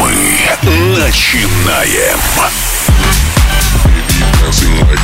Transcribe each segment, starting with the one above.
Мы начинаем. Baby,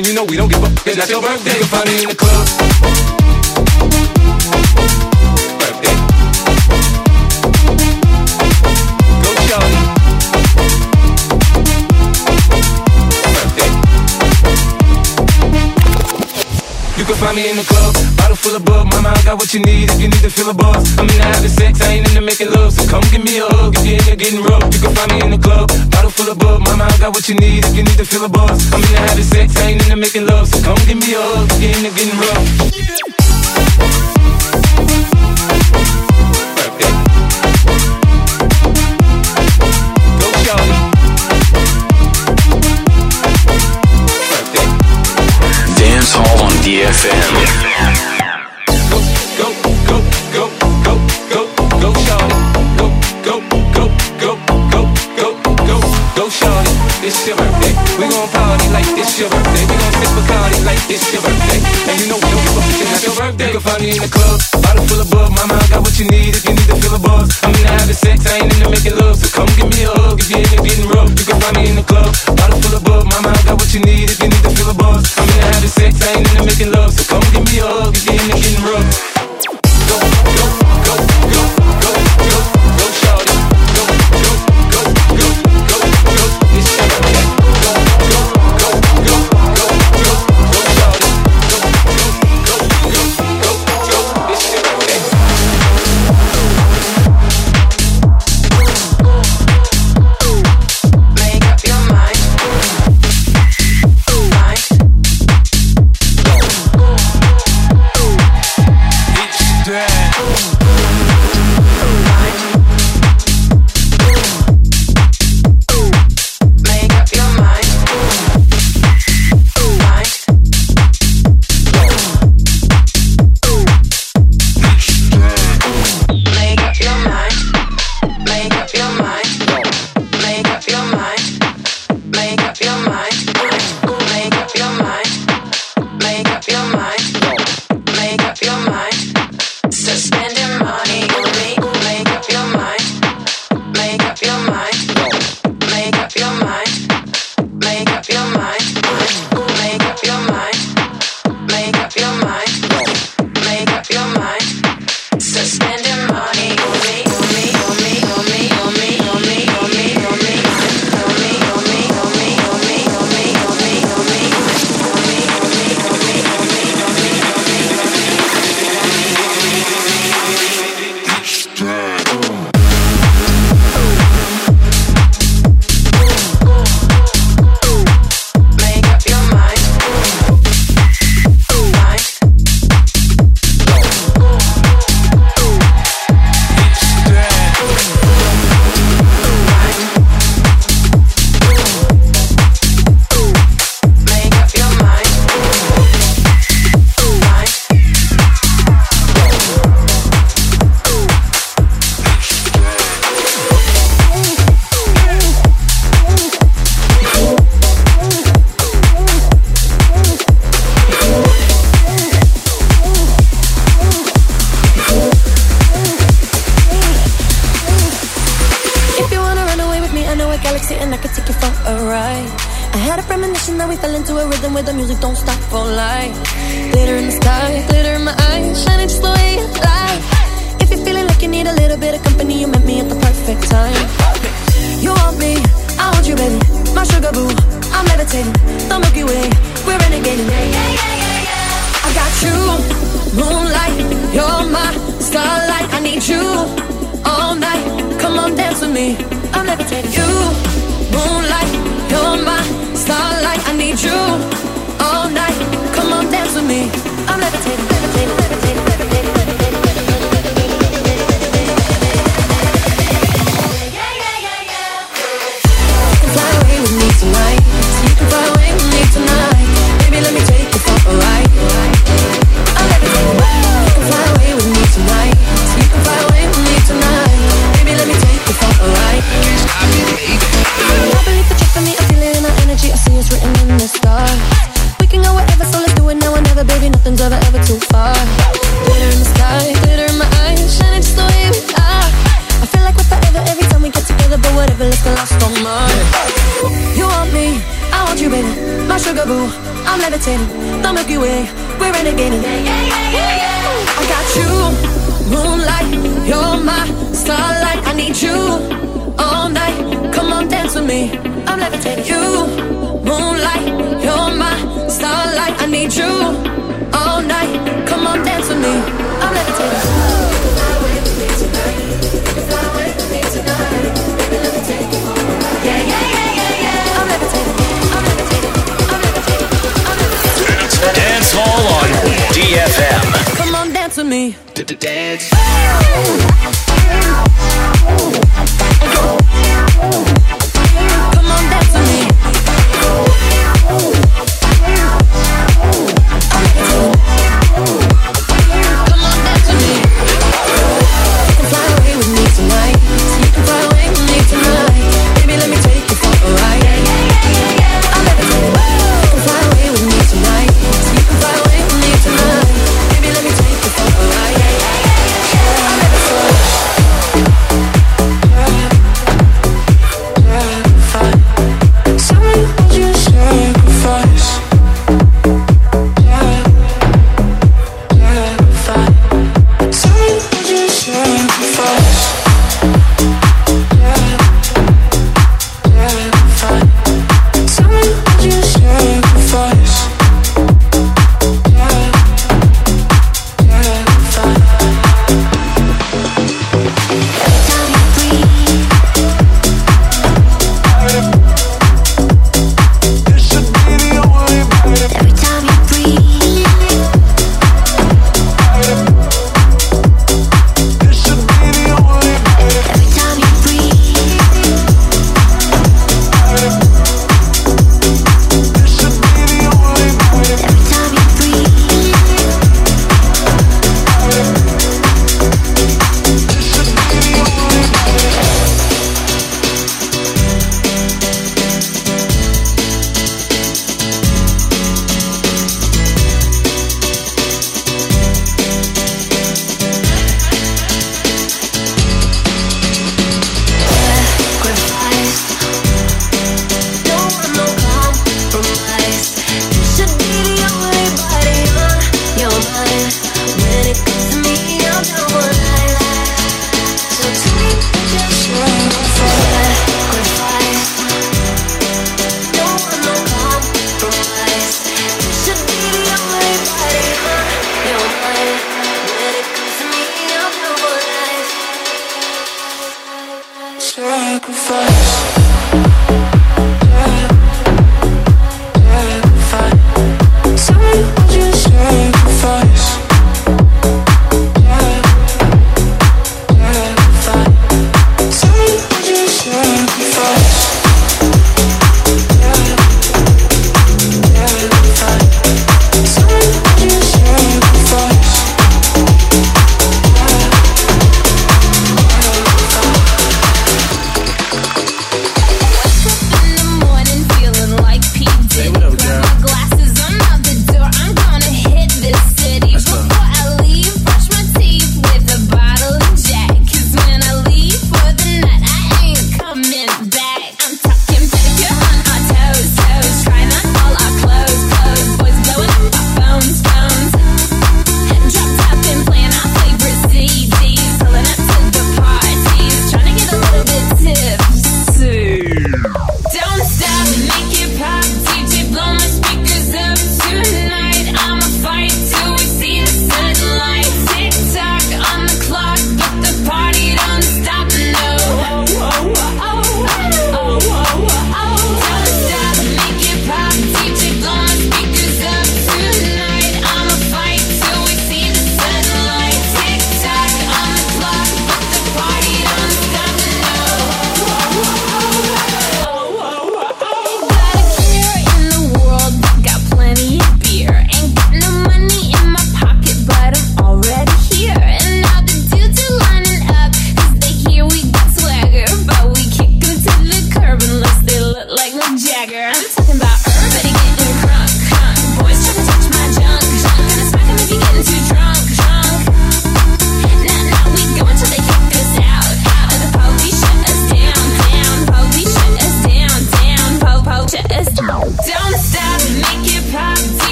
And you know we don't give up, cause that's your birthday. You can find me in the club. Birthday. Go, Charlie. Birthday. You can find me in the club, bottle full of bub. Mama, I got what you need if you need to feel a buzz. I'm into having sex, I ain't into making love, so come give me a hug. If you're into getting rough, you can find me in got what you need if you need to feel a buzz. I'm in the having sex, I ain't into making love. So come give me a hug, get into getting rough. in the club.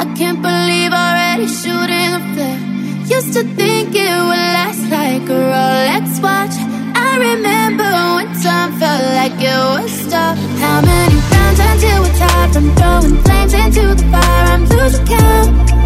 I can't believe already shooting a flare. Used to think it would last like a Rolex watch. I remember when time felt like it was stop. How many rounds until we're tired from throwing flames into the fire? I'm losing count.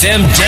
The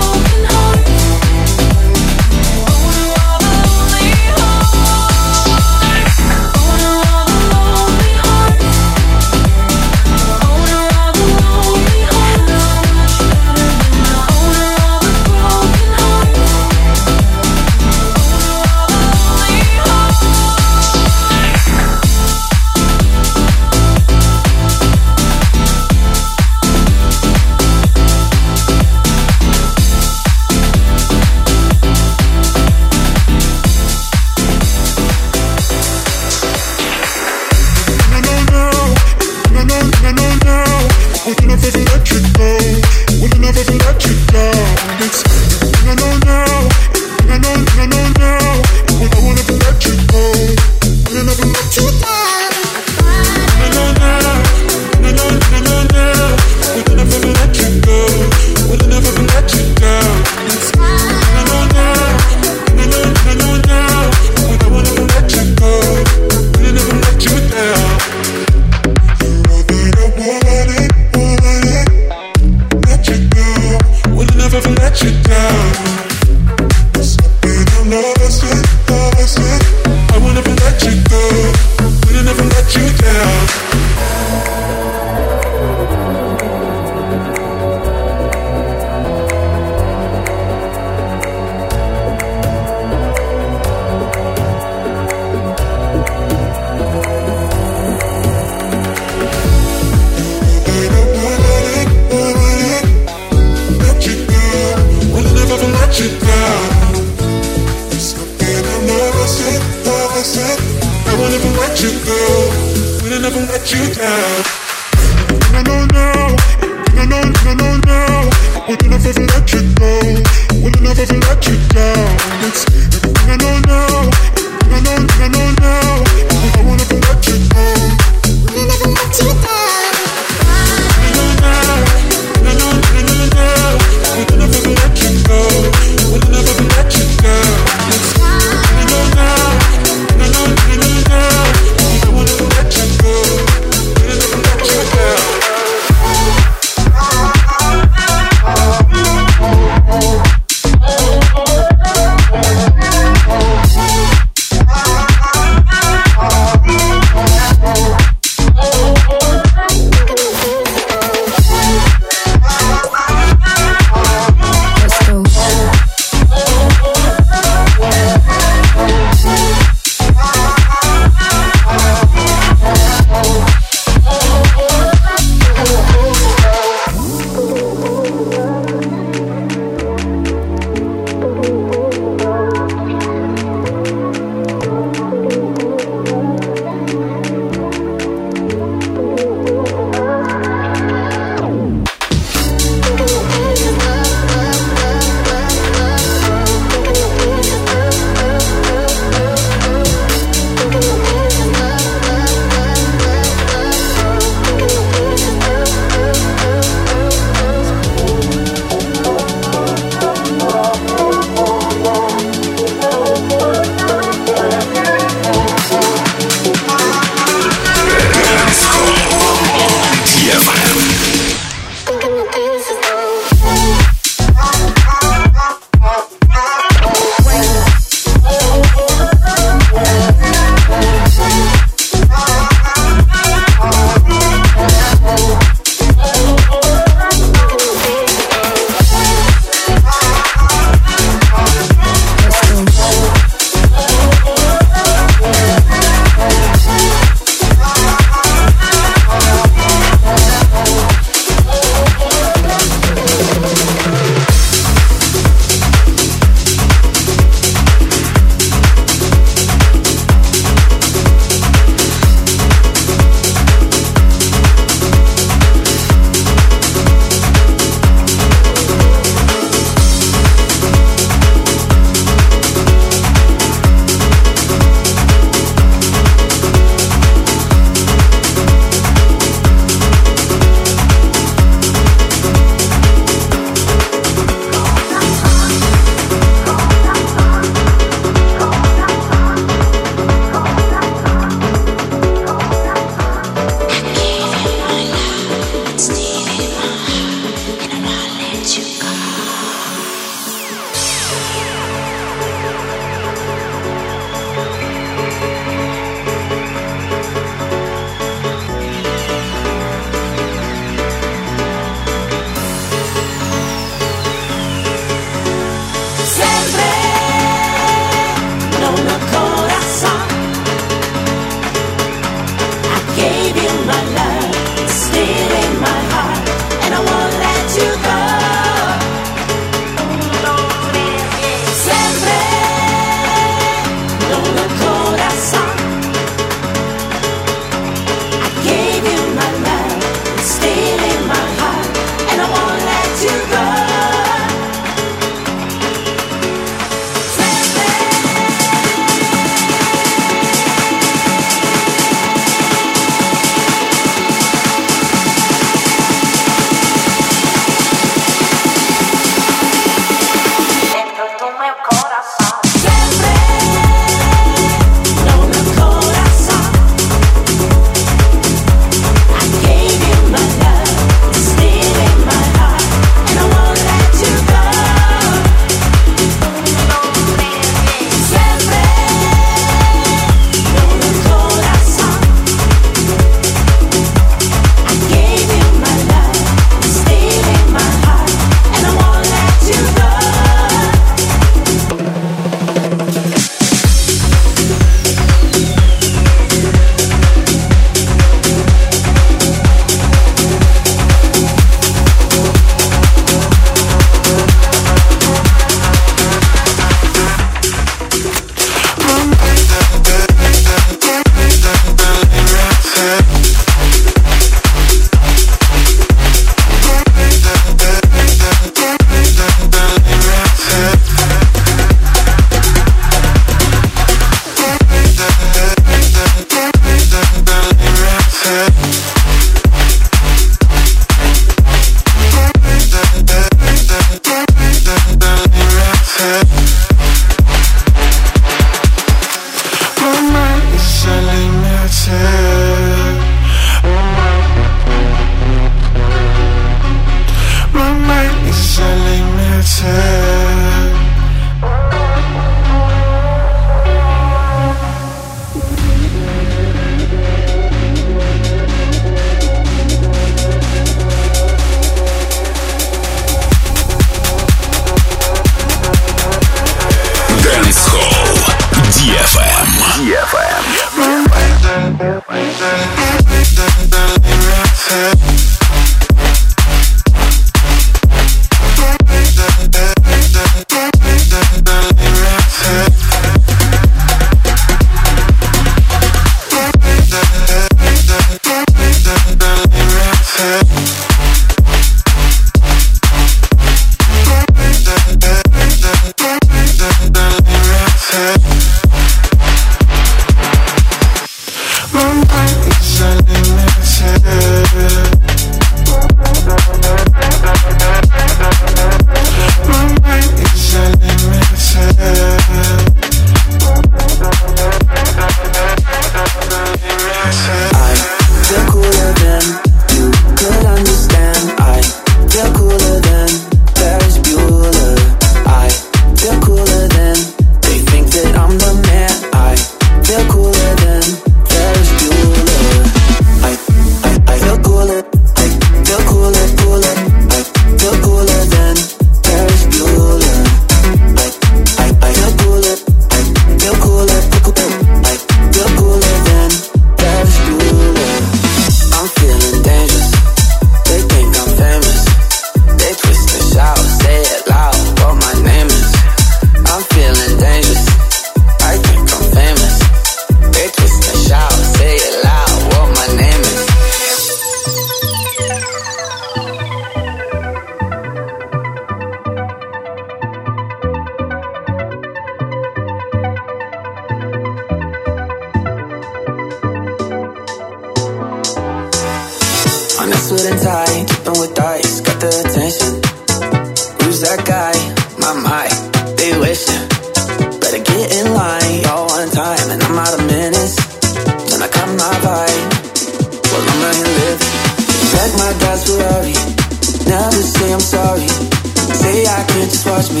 say I'm sorry. Say I can't, just watch me.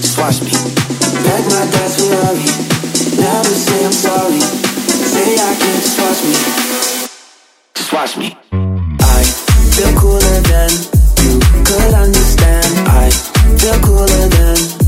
Just watch me. Back my Ferrari. Say I'm sorry. Say I can't, just watch me. Just watch me. I feel cooler than you could understand. I feel cooler than